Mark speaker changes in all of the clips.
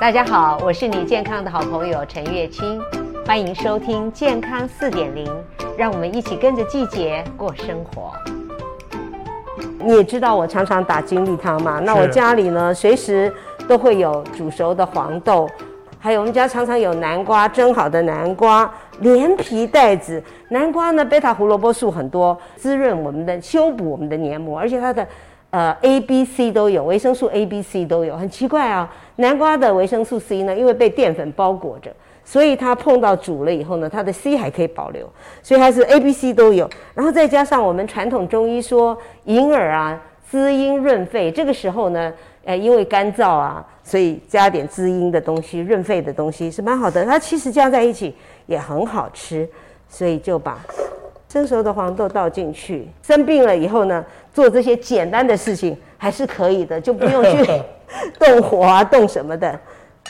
Speaker 1: 大家好，我是你健康的好朋友陈月清，欢迎收听健康四点零，让我们一起跟着季节过生活。你也知道我常常打精力汤嘛，那我家里呢随时都会有煮熟的黄豆，还有我们家常常有南瓜，蒸好的南瓜，连皮带籽。南瓜呢，贝塔胡萝卜素很多，滋润我们的，修补我们的黏膜，而且它的。呃，A、B、C 都有，维生素 A、B、C 都有，很奇怪啊。南瓜的维生素 C 呢，因为被淀粉包裹着，所以它碰到煮了以后呢，它的 C 还可以保留，所以它是 A、B、C 都有。然后再加上我们传统中医说银耳啊，滋阴润肺，这个时候呢，呃，因为干燥啊，所以加点滋阴的东西、润肺的东西是蛮好的。它其实加在一起也很好吃，所以就把。蒸熟的黄豆倒进去，生病了以后呢，做这些简单的事情还是可以的，就不用去 动火啊、动什么的，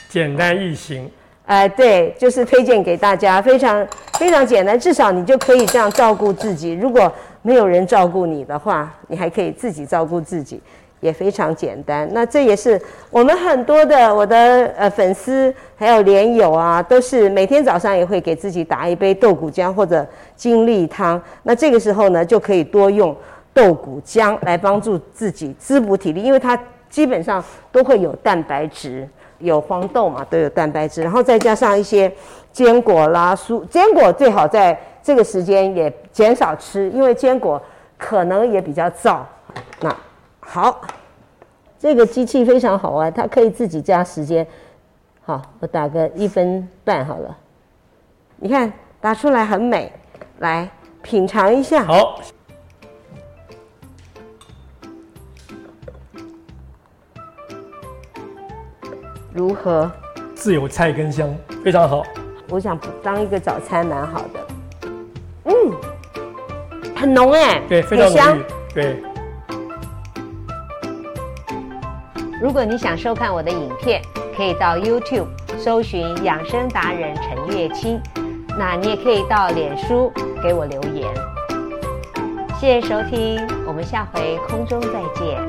Speaker 2: 简单易行。
Speaker 1: 哎、呃，对，就是推荐给大家，非常非常简单，至少你就可以这样照顾自己。如果没有人照顾你的话，你还可以自己照顾自己。也非常简单，那这也是我们很多的我的呃粉丝还有莲友啊，都是每天早上也会给自己打一杯豆谷浆或者精力汤。那这个时候呢，就可以多用豆谷浆来帮助自己滋补体力，因为它基本上都会有蛋白质，有黄豆嘛，都有蛋白质，然后再加上一些坚果啦、蔬坚果最好在这个时间也减少吃，因为坚果可能也比较燥。那好，这个机器非常好玩，它可以自己加时间。好，我打个一分半好了。你看打出来很美，来品尝一下。
Speaker 2: 好，
Speaker 1: 如何？
Speaker 2: 自有菜根香，非常好。
Speaker 1: 我想当一个早餐蛮好的。嗯，很浓哎，
Speaker 2: 对，非常香，对。
Speaker 1: 如果你想收看我的影片，可以到 YouTube 搜寻养生达人陈月清，那你也可以到脸书给我留言。谢谢收听，我们下回空中再见。